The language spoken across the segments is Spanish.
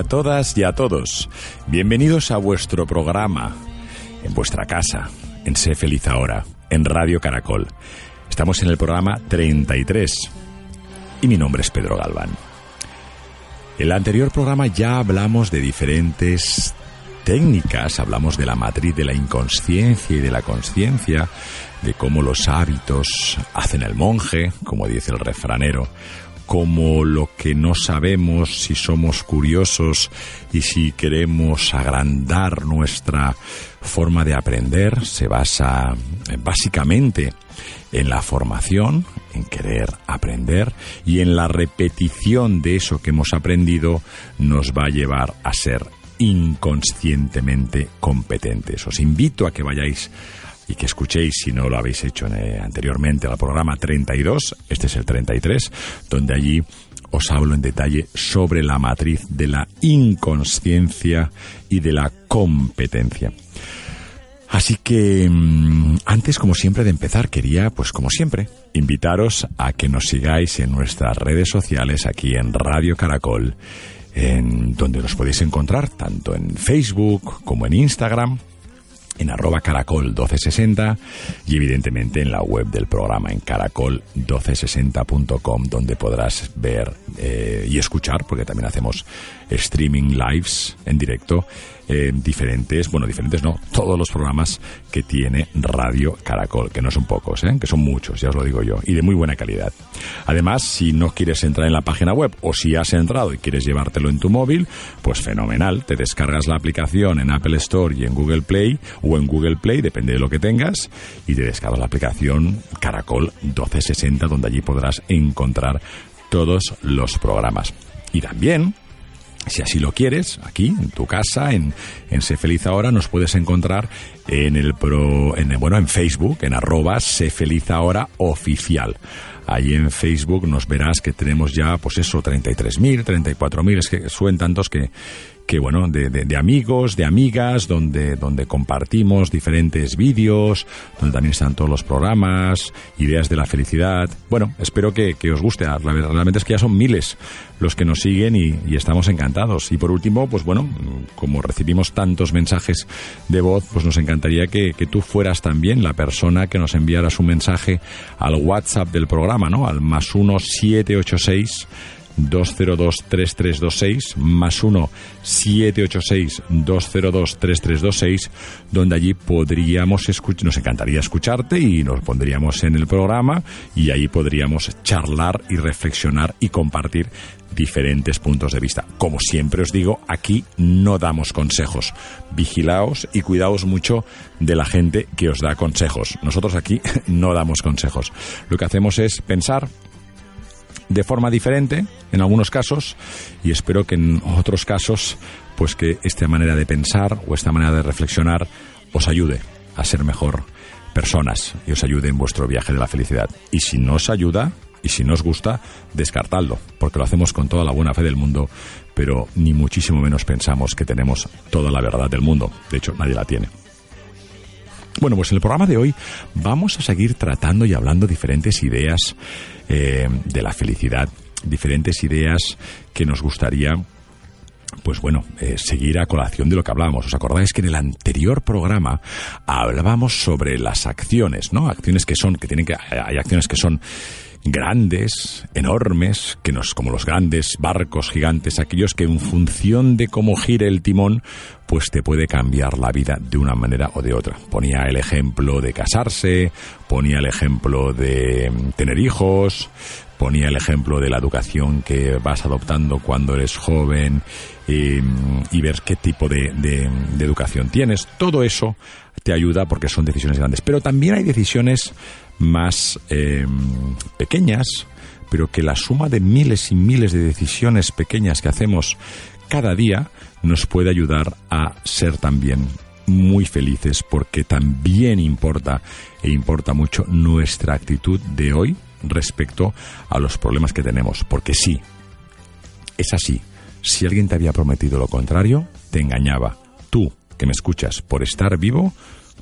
A todas y a todos. Bienvenidos a vuestro programa, en vuestra casa, en Sé feliz ahora, en Radio Caracol. Estamos en el programa 33 y mi nombre es Pedro Galván. En el anterior programa ya hablamos de diferentes técnicas, hablamos de la matriz de la inconsciencia y de la conciencia, de cómo los hábitos hacen el monje, como dice el refranero, como lo que no sabemos si somos curiosos y si queremos agrandar nuestra forma de aprender se basa eh, básicamente en la formación, en querer aprender y en la repetición de eso que hemos aprendido nos va a llevar a ser inconscientemente competentes. Os invito a que vayáis y que escuchéis, si no lo habéis hecho eh, anteriormente, al programa 32, este es el 33, donde allí os hablo en detalle sobre la matriz de la inconsciencia y de la competencia. Así que mm, antes, como siempre, de empezar, quería, pues como siempre, invitaros a que nos sigáis en nuestras redes sociales aquí en Radio Caracol, en donde nos podéis encontrar tanto en Facebook como en Instagram en arroba caracol 1260 y evidentemente en la web del programa en caracol1260.com donde podrás ver eh, y escuchar porque también hacemos streaming lives en directo diferentes, bueno, diferentes no, todos los programas que tiene Radio Caracol, que no son pocos, ¿eh? que son muchos, ya os lo digo yo, y de muy buena calidad. Además, si no quieres entrar en la página web o si has entrado y quieres llevártelo en tu móvil, pues fenomenal, te descargas la aplicación en Apple Store y en Google Play o en Google Play, depende de lo que tengas, y te descargas la aplicación Caracol 1260, donde allí podrás encontrar todos los programas. Y también si así lo quieres, aquí, en tu casa, en, en Sé Feliz Ahora, nos puedes encontrar en el pro, en, bueno, en Facebook, en arroba Sé Feliz Ahora Oficial. Ahí en Facebook nos verás que tenemos ya, pues eso, 33.000, 34.000, es que suben tantos que, que bueno, de, de, de, amigos, de amigas, donde, donde compartimos diferentes vídeos, donde también están todos los programas, ideas de la felicidad. Bueno, espero que, que os guste. Realmente es que ya son miles los que nos siguen y, estamos encantados. Y por último, pues bueno, como recibimos tantos mensajes de voz, pues nos encantaría que, que tú fueras también la persona que nos enviara su mensaje al WhatsApp del programa, ¿no? Al más uno siete ocho seis 202-3326 más 1-786-202-3326 donde allí podríamos escuchar, nos encantaría escucharte y nos pondríamos en el programa y ahí podríamos charlar y reflexionar y compartir diferentes puntos de vista. Como siempre os digo, aquí no damos consejos. Vigilaos y cuidaos mucho de la gente que os da consejos. Nosotros aquí no damos consejos. Lo que hacemos es pensar de forma diferente en algunos casos y espero que en otros casos pues que esta manera de pensar o esta manera de reflexionar os ayude a ser mejor personas y os ayude en vuestro viaje de la felicidad. Y si no os ayuda, y si no os gusta, descartadlo, porque lo hacemos con toda la buena fe del mundo, pero ni muchísimo menos pensamos que tenemos toda la verdad del mundo. De hecho, nadie la tiene. Bueno, pues en el programa de hoy vamos a seguir tratando y hablando diferentes ideas eh, de la felicidad, diferentes ideas que nos gustaría pues bueno, eh, seguir a colación de lo que hablábamos. ¿Os acordáis que en el anterior programa hablábamos sobre las acciones, ¿no? Acciones que son, que tienen que, hay acciones que son grandes, enormes, que nos, como los grandes barcos gigantes, aquellos que en función de cómo gire el timón, pues te puede cambiar la vida de una manera o de otra. Ponía el ejemplo de casarse, ponía el ejemplo de mm, tener hijos, ponía el ejemplo de la educación que vas adoptando cuando eres joven y, ver qué tipo de, de educación tienes. Todo eso te ayuda porque son decisiones grandes. Pero también hay decisiones más eh, pequeñas, pero que la suma de miles y miles de decisiones pequeñas que hacemos cada día nos puede ayudar a ser también muy felices porque también importa e importa mucho nuestra actitud de hoy respecto a los problemas que tenemos. Porque sí, es así. Si alguien te había prometido lo contrario, te engañaba. Tú, que me escuchas, por estar vivo,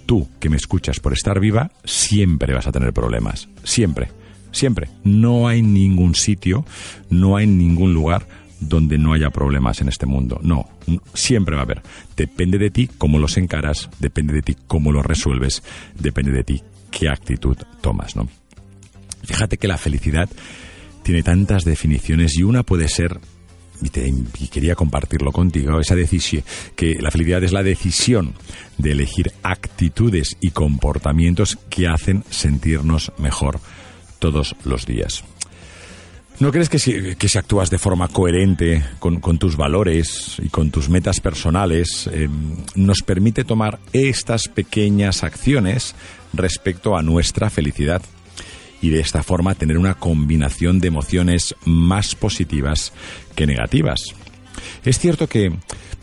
tú que me escuchas por estar viva, siempre vas a tener problemas. Siempre. Siempre. No hay ningún sitio, no hay ningún lugar donde no haya problemas en este mundo. No, siempre va a haber. Depende de ti cómo los encaras, depende de ti cómo los resuelves, depende de ti qué actitud tomas, ¿no? Fíjate que la felicidad tiene tantas definiciones y una puede ser y, quería compartirlo contigo, esa decisión, que la felicidad es la decisión de elegir actitudes y comportamientos que hacen sentirnos mejor todos los días. ¿No crees que si, que si actúas de forma coherente con, tus valores y con tus metas personales, em, nos permite tomar estas pequeñas acciones respecto a nuestra felicidad? Y de esta forma tener una combinación de emociones más positivas que negativas. Es cierto que,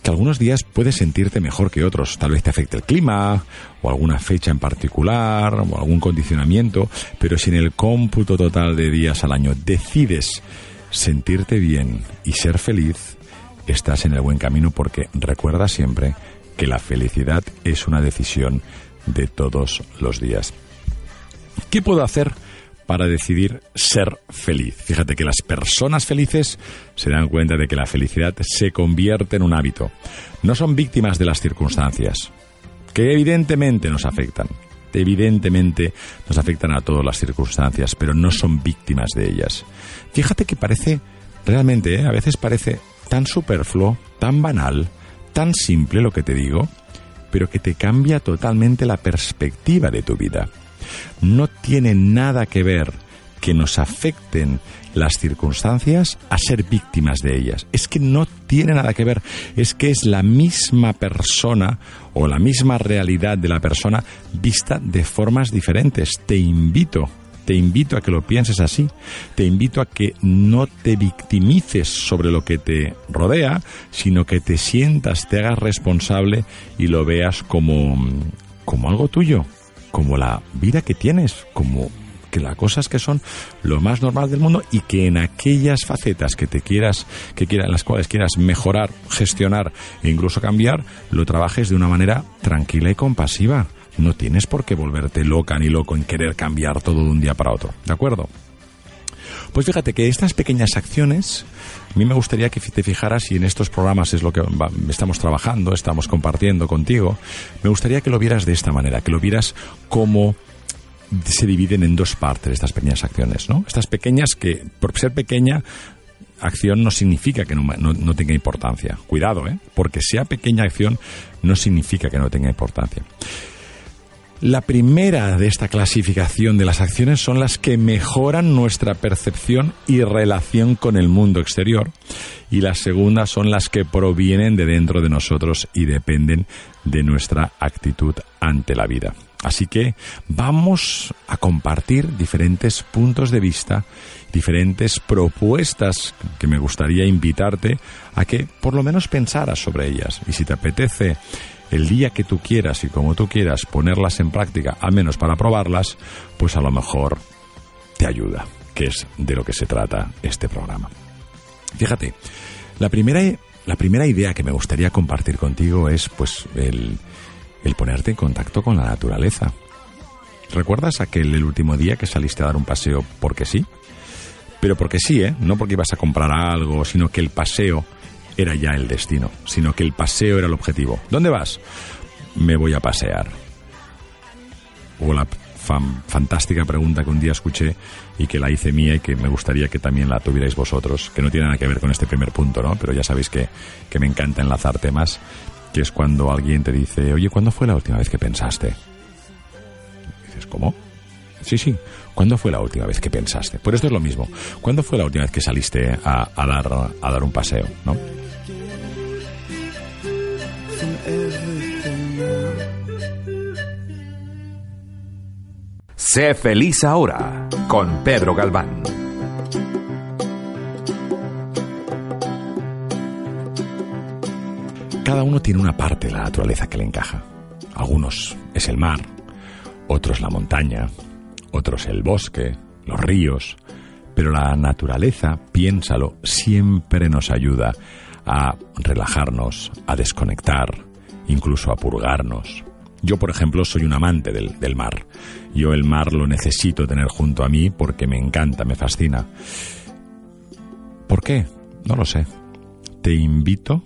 algunos días puedes sentirte mejor que otros, tal vez te afecte el clima o alguna fecha en particular o algún condicionamiento, pero si en el cómputo total de días al año decides sentirte bien y ser feliz, estás en el buen camino porque recuerda siempre que la felicidad es una decisión de todos los días. ¿Qué puedo hacer para decidir ser feliz. Fíjate que las personas felices se dan cuenta de que la felicidad se convierte en un hábito. No son víctimas de las circunstancias, que evidentemente nos afectan. Evidentemente nos afectan a todas las circunstancias, pero no son víctimas de ellas. Fíjate que parece, realmente, ¿eh? a veces parece tan superfluo, tan banal, tan simple lo que te digo, pero que te cambia totalmente la perspectiva de tu vida no tiene nada que ver que nos afecten las circunstancias a ser víctimas de ellas. Es que no tiene nada que ver, es que es la misma persona o la misma realidad de la persona vista de formas diferentes. Te invito, te invito a que lo pienses así, te invito a que no te victimices sobre lo que te rodea, sino que te sientas, te hagas responsable y lo veas como, como algo tuyo, como la vida que tienes, como que las cosas que son lo más normal del mundo y que en aquellas facetas que te quieras, que quieras, las cuales quieras mejorar, gestionar e incluso cambiar, lo trabajes de una manera tranquila y compasiva. No tienes por qué volverte loca ni loco en querer cambiar todo de un día para otro. ¿De acuerdo? Pues fíjate que estas pequeñas acciones, a mí me gustaría que te fijaras, y en estos programas es lo que estamos trabajando, estamos compartiendo contigo, me gustaría que lo vieras de esta manera, que lo vieras como se dividen en dos partes estas pequeñas acciones, ¿no? Estas pequeñas que, por ser pequeña, acción no significa que no, no, tenga importancia. Cuidado, ¿eh? Porque sea pequeña acción no significa que no tenga importancia. La primera de esta clasificación de las acciones son las que mejoran nuestra percepción y relación con el mundo exterior y las segundas son las que provienen de dentro de nosotros y dependen de nuestra actitud ante la vida. Así que vamos a compartir diferentes puntos de vista, diferentes propuestas que me gustaría invitarte a que por lo menos pensaras sobre ellas. Y si te apetece el día que tú quieras y como tú quieras ponerlas en práctica, al menos para probarlas, pues a lo mejor te ayuda, que es de lo que se trata este programa. Fíjate, la primera, la primera idea que me gustaría compartir contigo es pues el, el ponerte en contacto con la naturaleza. ¿Recuerdas aquel el último día que saliste a dar un paseo porque sí? Pero porque sí, ¿eh? No porque ibas a comprar algo, sino que el paseo era ya el destino, sino que el paseo era el objetivo. ¿Dónde vas? Me voy a pasear. O la fantástica pregunta que un día escuché y que la hice mía y que me gustaría que también la tuvierais vosotros, que no tiene nada que ver con este primer punto, ¿no? Pero ya sabéis que, que me encanta enlazar temas, que es cuando alguien te dice, oye, ¿cuándo fue la última vez que pensaste? Dices, ¿cómo? Sí, sí. ¿Cuándo fue la última vez que pensaste? Por esto es lo mismo. ¿Cuándo fue la última vez que saliste a, a dar, a dar un paseo? ¿no? Sé feliz ahora con Pedro Galván. Cada uno tiene una parte de la naturaleza que le encaja. Algunos es el mar, otros la montaña, otros el bosque, los ríos, pero la naturaleza, piénsalo, siempre nos ayuda a relajarnos, a desconectar, incluso a purgarnos. Yo, por ejemplo, soy un amante del, del, mar. Yo el mar lo necesito tener junto a mí porque me encanta, me fascina. ¿Por qué? No lo sé. Te invito,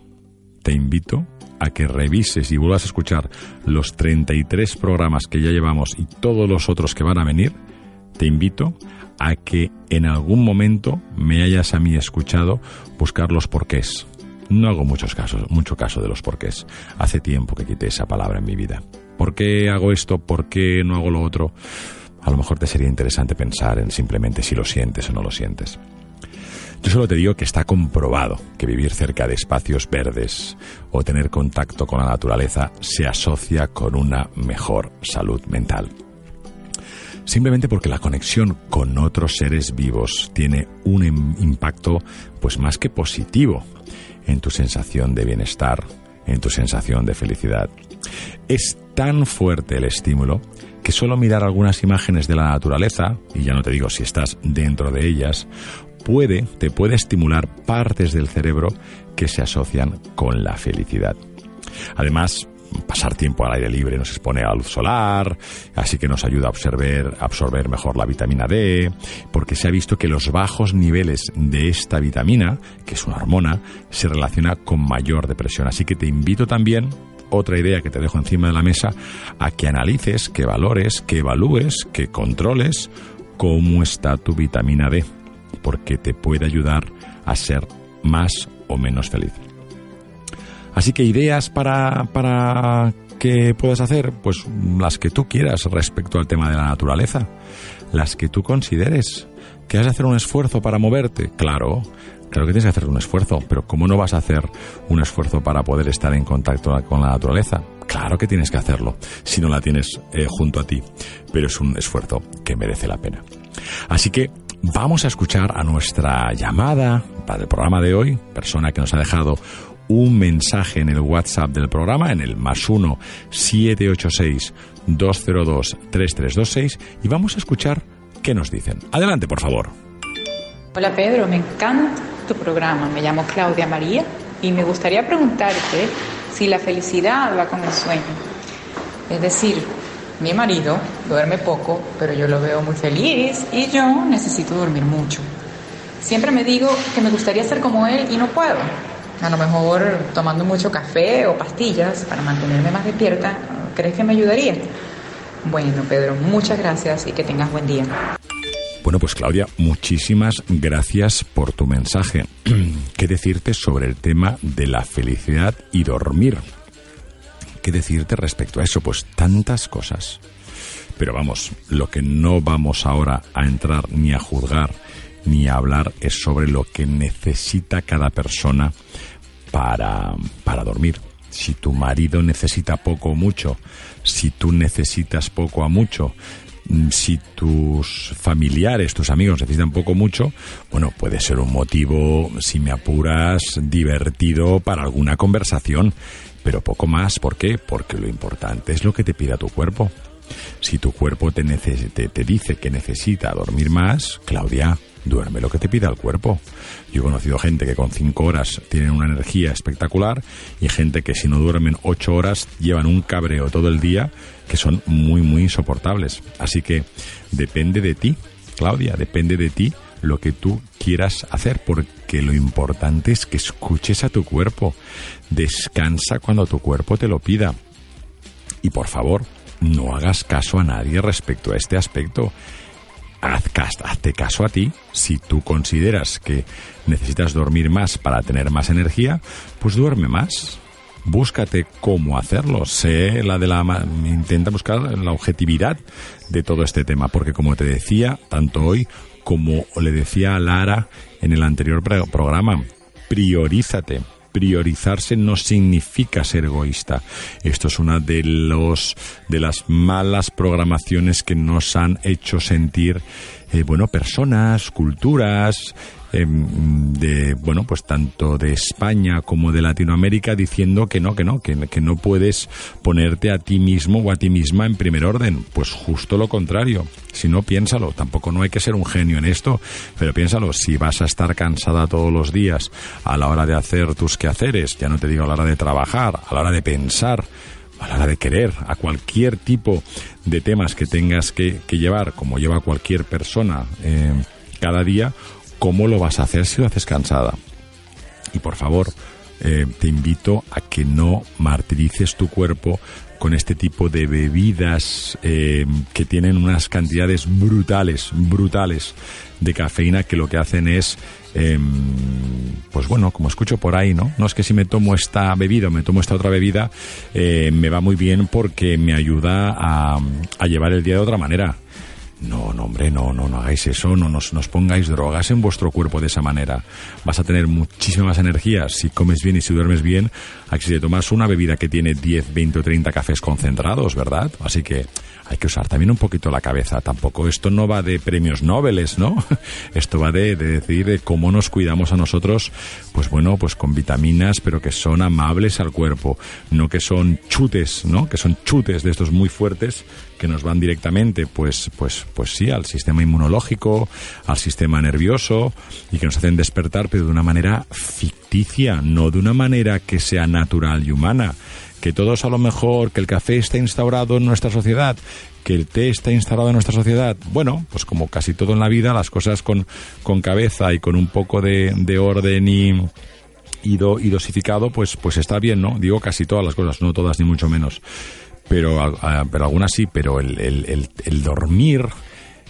te invito a que revises y vuelvas a escuchar los 33 programas que ya llevamos y todos los otros que van a venir, te invito a que en algún momento me hayas a mí escuchado buscar los porqués. No hago muchos casos, mucho caso de los porqués. Hace tiempo que quité esa palabra en mi vida. ¿Por qué hago esto? ¿Por qué no hago lo otro? A lo mejor te sería interesante pensar en simplemente si lo sientes o no lo sientes. Yo solo te digo que está comprobado que vivir cerca de espacios verdes o tener contacto con la naturaleza se asocia con una mejor salud mental. Simplemente porque la conexión con otros seres vivos tiene un impacto pues más que positivo en tu sensación de bienestar, en tu sensación de felicidad. Es tan fuerte el estímulo que solo mirar algunas imágenes de la naturaleza, y ya no te digo si estás dentro de ellas, puede, te puede estimular partes del cerebro que se asocian con la felicidad. Además, pasar tiempo al aire libre nos expone a la luz solar, así que nos ayuda a absorber, absorber mejor la vitamina D, porque se ha visto que los bajos niveles de esta vitamina, que es una hormona, se relaciona con mayor depresión. Así que te invito también otra idea que te dejo encima de la mesa, a que analices, que valores, que evalúes, que controles cómo está tu vitamina D porque te puede ayudar a ser más o menos feliz. Así que ideas para, para que puedas hacer, pues las que tú quieras respecto al tema de la naturaleza, las que tú consideres. ¿Que has de hacer un esfuerzo para moverte? Claro, claro que tienes que hacer un esfuerzo, pero ¿cómo no vas a hacer un esfuerzo para poder estar en contacto con la naturaleza? Claro que tienes que hacerlo, si no la tienes eh, junto a ti, pero es un esfuerzo que merece la pena. Así que vamos a escuchar a nuestra llamada para el programa de hoy, persona que nos ha dejado un mensaje en el WhatsApp del programa, en el más 1 786 202 3326 y vamos a escuchar qué nos dicen. Adelante, por favor. Hola Pedro, me encanta tu programa. Me llamo Claudia María y me gustaría preguntarte si la felicidad va con el sueño. Es decir, mi marido duerme poco, pero yo lo veo muy feliz y yo necesito dormir mucho. Siempre me digo que me gustaría ser como él y no puedo. A lo mejor tomando mucho café o pastillas para mantenerme más despierta, ¿crees que me ayudaría? Bueno, Pedro, muchas gracias y que tengas buen día. Bueno, pues Claudia, muchísimas gracias por tu mensaje. ¿Qué decirte sobre el tema de la felicidad y dormir? ¿Qué decirte respecto a eso? Pues tantas cosas. Pero vamos, lo que no vamos ahora a entrar ni a juzgar ni a hablar es sobre lo que necesita cada persona para, para dormir. Si tu marido necesita poco o mucho, si tú necesitas poco a mucho, si tus familiares, tus amigos necesitan poco mucho, bueno, puede ser un motivo, si me apuras, divertido para alguna conversación, pero poco más. ¿Por qué? Porque lo importante es lo que te pida tu cuerpo. Si tu cuerpo te, te, dice que necesita dormir más, Claudia, duerme lo que te pida el cuerpo. Yo he conocido gente que con cinco horas tienen una energía espectacular y gente que si no duermen ocho horas llevan un cabreo todo el día que son muy, muy insoportables. Así que depende de ti, Claudia, depende de ti lo que tú quieras hacer, porque lo importante es que escuches a tu cuerpo. Descansa cuando tu cuerpo te lo pida. Y por favor, no hagas caso a nadie respecto a este aspecto. Haz, hazte caso a ti. Si tú consideras que necesitas dormir más para tener más energía, pues duerme más. Búscate cómo hacerlo. Sé la de la intenta buscar la objetividad de todo este tema, porque como te decía, tanto hoy como le decía a Lara en el anterior programa, priorízate priorizarse no significa ser egoísta. Esto es una de los de las malas programaciones que nos han hecho sentir eh, bueno personas, culturas, Em, de bueno pues tanto de España como de Latinoamérica diciendo que no que no que, que no puedes ponerte a ti mismo o a ti misma en primer orden. Pues justo lo contrario. Si no piénsalo. Tampoco no hay que ser un genio en esto pero piénsalo. Si vas a estar cansada todos los días a la hora de hacer tus quehaceres ya no te digo a la hora de trabajar a la hora de pensar a la hora de querer, a cualquier tipo de temas que tengas que, llevar, como lleva cualquier persona eh, cada día, ¿Cómo lo vas a hacer si lo haces cansada? Y por favor, eh, te invito a que no martirices tu cuerpo con este tipo de bebidas eh, que tienen unas cantidades brutales, brutales de cafeína que lo que hacen es, em, pues bueno, como escucho por ahí, ¿no? No es que si me tomo esta bebida o me tomo esta otra bebida, eh, me va muy bien porque me ayuda a, a llevar el día de otra manera. No, no, hombre, no, no, no hagáis eso, no nos, nos pongáis drogas en vuestro cuerpo de esa manera. Vas a tener muchísimas energías si comes bien y si duermes bien, a que si te tomas una bebida que tiene 10, 20 o 30 cafés concentrados, ¿verdad? Así que hay que usar también un poquito la cabeza. Tampoco esto no va de premios Nobel, ¿no? Esto va de, de decir de cómo nos cuidamos a nosotros, pues bueno, pues con vitaminas, pero que son amables al cuerpo, no que son chutes, ¿no? Que son chutes de estos muy fuertes que nos van directamente, pues, pues, pues sí, al sistema inmunológico, al sistema nervioso y que nos hacen despertar, pero de una manera ficticia, no de una manera que sea natural y humana que todos a lo mejor, que el café está instaurado en nuestra sociedad, que el té está instalado en nuestra sociedad. Bueno, pues como casi todo en la vida, las cosas con, con cabeza y con un poco de, de orden y, y, dosificado, pues, pues está bien, ¿no? Digo casi todas las cosas, no todas ni mucho menos. Pero, pero algunas sí, pero el, el, dormir,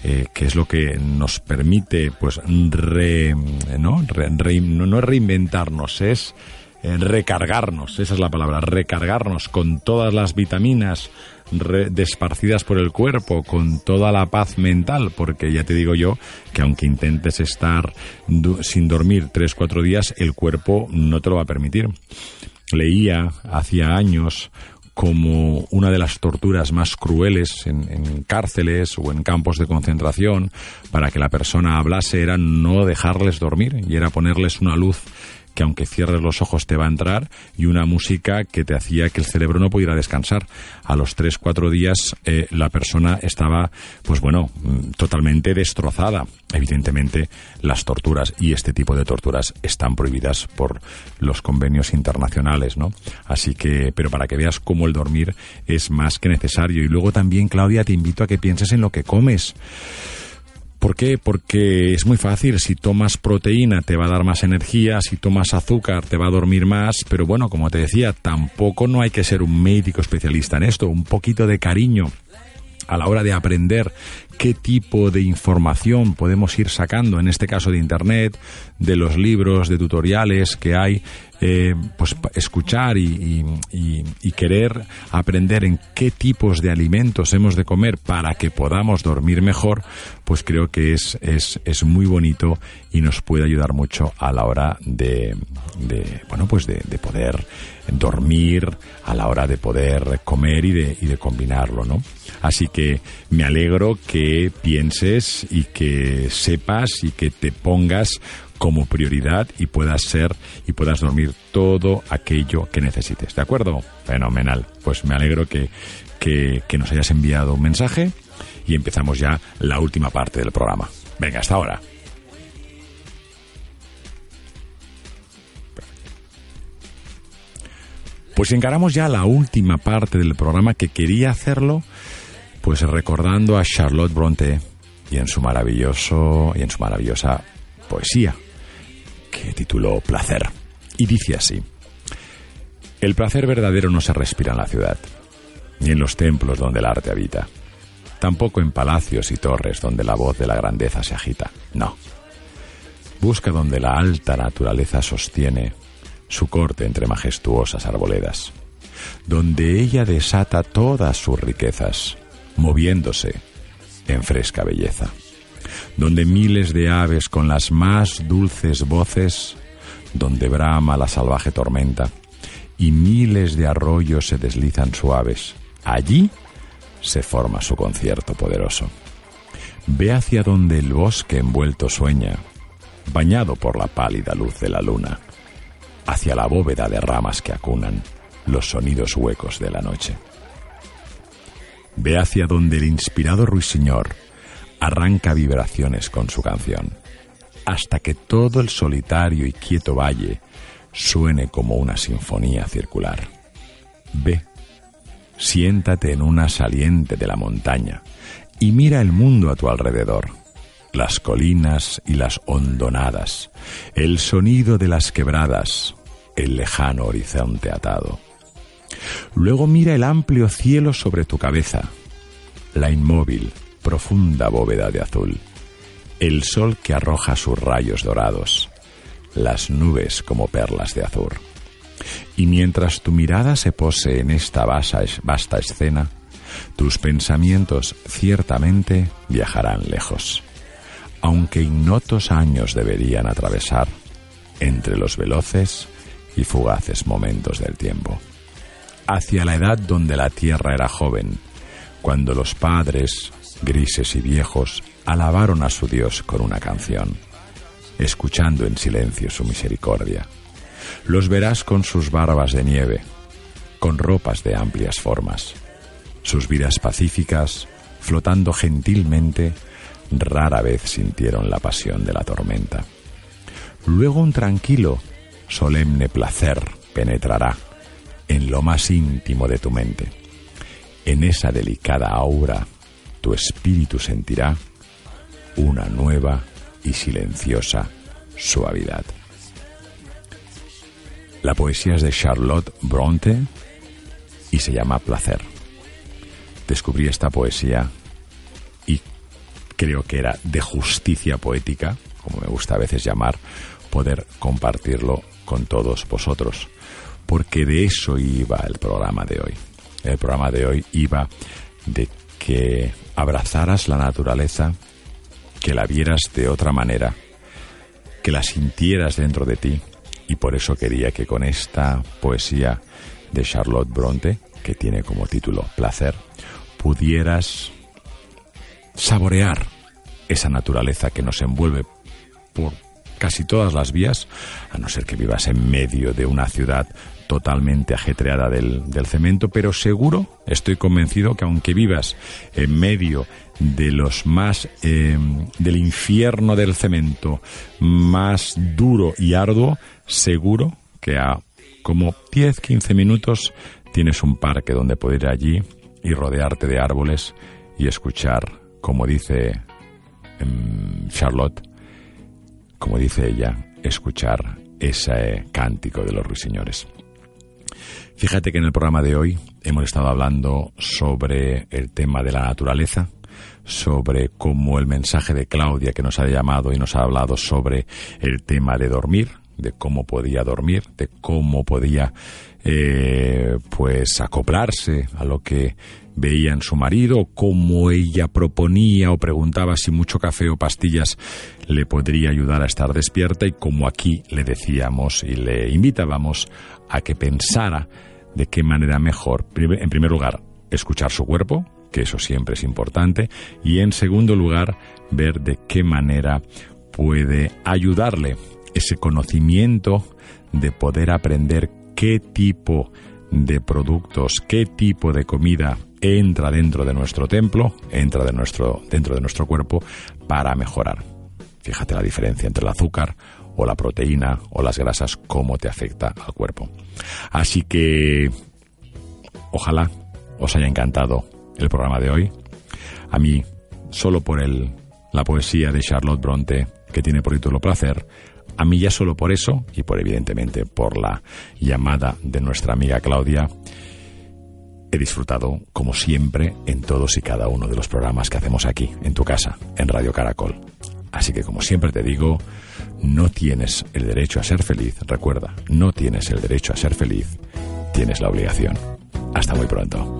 eh, que es lo que nos permite, pues, re, ¿no? no, no es reinventarnos, es recargarnos, esa es la palabra, recargarnos con todas las vitaminas desparcidas por el cuerpo, con toda la paz mental, porque ya te digo yo que aunque intentes estar sin dormir tres, cuatro días, el cuerpo no te lo va a permitir. Leía hacía años como una de las torturas más crueles en, en, cárceles o en campos de concentración para que la persona hablase era no dejarles dormir y era ponerles una luz que aunque cierres los ojos te va a entrar y una música que te hacía que el cerebro no pudiera descansar. A los tres, cuatro días eh, la persona estaba, pues bueno, mm, totalmente destrozada. Evidentemente las torturas y este tipo de torturas están prohibidas por los convenios internacionales, ¿no? Así que, pero para que veas cómo el dormir es más que necesario. Y luego también, Claudia, te invito a que pienses en lo que comes. ¿Por qué? Porque es muy fácil. Si tomas proteína te va a dar más energía, si tomas azúcar te va a dormir más, pero bueno, como te decía, tampoco no hay que ser un médico especialista en esto. Un poquito de cariño a la hora de aprender qué tipo de información podemos ir sacando, en este caso de Internet, de los libros, de tutoriales que hay, eh, pues escuchar y, querer aprender en qué tipos de alimentos hemos de comer para que podamos dormir mejor, pues creo que es, es, es muy bonito y nos puede ayudar mucho a la hora de, de bueno, pues de, de, poder dormir, a la hora de poder comer y de, y de combinarlo, ¿no? Así que me alegro que pienses y que sepas y que te pongas como prioridad y puedas ser y puedas dormir todo aquello que necesites. ¿De acuerdo? Fenomenal. Pues me alegro que, que, que nos hayas enviado un mensaje y empezamos ya la última parte del programa. Venga, hasta ahora. Pues encaramos ya la última parte del programa que quería hacerlo, pues recordando a Charlotte Bronte y en su maravilloso y en su maravillosa poesía que tituló Placer. Y dice así: El placer verdadero no se respira en la ciudad, ni en los templos donde el arte habita, tampoco en palacios y torres donde la voz de la grandeza se agita. No. Busca donde la alta naturaleza sostiene su corte entre majestuosas arboledas, donde ella desata todas sus riquezas, moviéndose en fresca belleza, donde miles de aves con las más dulces voces, donde brama la salvaje tormenta, y miles de arroyos se deslizan suaves, allí se forma su concierto poderoso. Ve hacia donde el bosque envuelto sueña, bañado por la pálida luz de la luna hacia la bóveda de ramas que acunan los sonidos huecos de la noche. Ve hacia donde el inspirado ruiseñor arranca vibraciones con su canción, hasta que todo el solitario y quieto valle suene como una sinfonía circular. Ve, siéntate en una saliente de la montaña y mira el mundo a tu alrededor las colinas y las hondonadas, el sonido de las quebradas, el lejano horizonte atado. Luego mira el amplio cielo sobre tu cabeza, la inmóvil, profunda bóveda de azul, el sol que arroja sus rayos dorados, las nubes como perlas de azur. Y mientras tu mirada se pose en esta vasta escena, tus pensamientos ciertamente viajarán lejos, aunque ignotos años deberían atravesar entre los veloces y fugaces momentos del tiempo. Hacia la edad donde la tierra era joven, cuando los padres, grises y viejos, alabaron a su Dios con una canción, escuchando en silencio su misericordia. Los verás con sus barbas de nieve, con ropas de amplias formas, sus vidas pacíficas, flotando gentilmente, rara vez sintieron la pasión de la tormenta. Luego un tranquilo, solemne placer penetrará en lo más íntimo de tu mente. En esa delicada aura tu espíritu sentirá una nueva y silenciosa suavidad. La poesía es de Charlotte Bronte y se llama Placer. Descubrí esta poesía y creo que era de justicia poética, como me gusta a veces llamar, poder compartirlo con todos vosotros, porque de eso iba el programa de hoy. El programa de hoy iba de que abrazaras la naturaleza, que la vieras de otra manera, que la sintieras dentro de ti, y por eso quería que con esta poesía de Charlotte Bronte, que tiene como título Placer, pudieras saborear esa naturaleza que nos envuelve por casi todas las vías, a no ser que vivas en medio de una ciudad totalmente ajetreada del, cemento, pero seguro, estoy convencido que aunque vivas en medio de los más em, del infierno del cemento más duro y arduo, seguro que a como 10, 15 minutos tienes un parque donde poder ir allí y rodearte de árboles y escuchar, como dice em, Charlotte, como dice ella, escuchar ese cántico de los ruiseñores. Fíjate que en el programa de hoy hemos estado hablando sobre el tema de la naturaleza, sobre cómo el mensaje de Claudia que nos ha llamado y nos ha hablado sobre el tema de dormir, de cómo podía dormir, de cómo podía eh, pues acoplarse a lo que veía en su marido, cómo ella proponía o preguntaba si mucho café o pastillas le podría ayudar a estar despierta y como aquí le decíamos y le invitábamos a que pensara de qué manera mejor, en primer lugar, escuchar su cuerpo, que eso siempre es importante. Y en segundo lugar, ver de qué manera puede ayudarle ese conocimiento de poder aprender qué tipo de productos, qué tipo de comida entra dentro de nuestro templo, entra de nuestro, dentro de nuestro cuerpo para mejorar. Fíjate la diferencia entre el azúcar o la proteína o las grasas, cómo te afecta al cuerpo. Así que ojalá os haya encantado el programa de hoy. A mí, solo por el, la poesía de Charlotte Bronte, que tiene por título Placer, a mí ya solo por eso, y por evidentemente por la llamada de nuestra amiga Claudia, he disfrutado, como siempre, en todos y cada uno de los programas que hacemos aquí, en tu casa, en Radio Caracol. Así que, como siempre te digo, no tienes el derecho a ser feliz. Recuerda, no tienes el derecho a ser feliz, tienes la obligación. Hasta muy pronto.